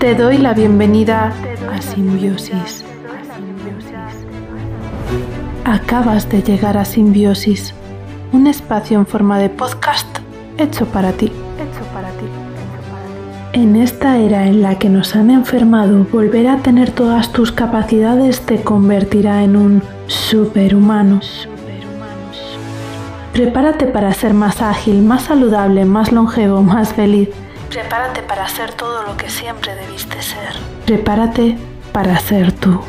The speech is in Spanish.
Te doy la bienvenida a Simbiosis. Acabas de llegar a Simbiosis, un espacio en forma de podcast hecho para ti. En esta era en la que nos han enfermado, volver a tener todas tus capacidades te convertirá en un superhumano. Prepárate para ser más ágil, más saludable, más longevo, más feliz. Prepárate para ser todo lo que siempre debiste ser. Prepárate para ser tú.